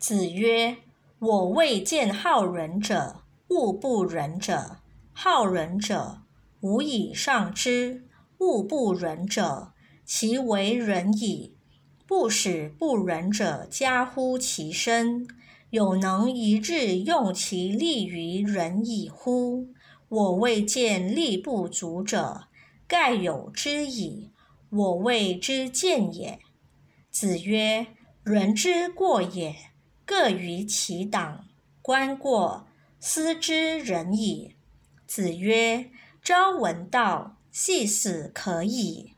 子曰：“我未见好仁者，恶不仁者。好仁者，无以上之；恶不仁者，其为仁矣。不使不仁者加乎其身，有能一日用其力于仁矣乎？我未见力不足者，盖有之矣。我谓之见也。”子曰：“人之过也。”各于其党，观过，斯之仁矣。子曰：朝闻道，夕死可矣。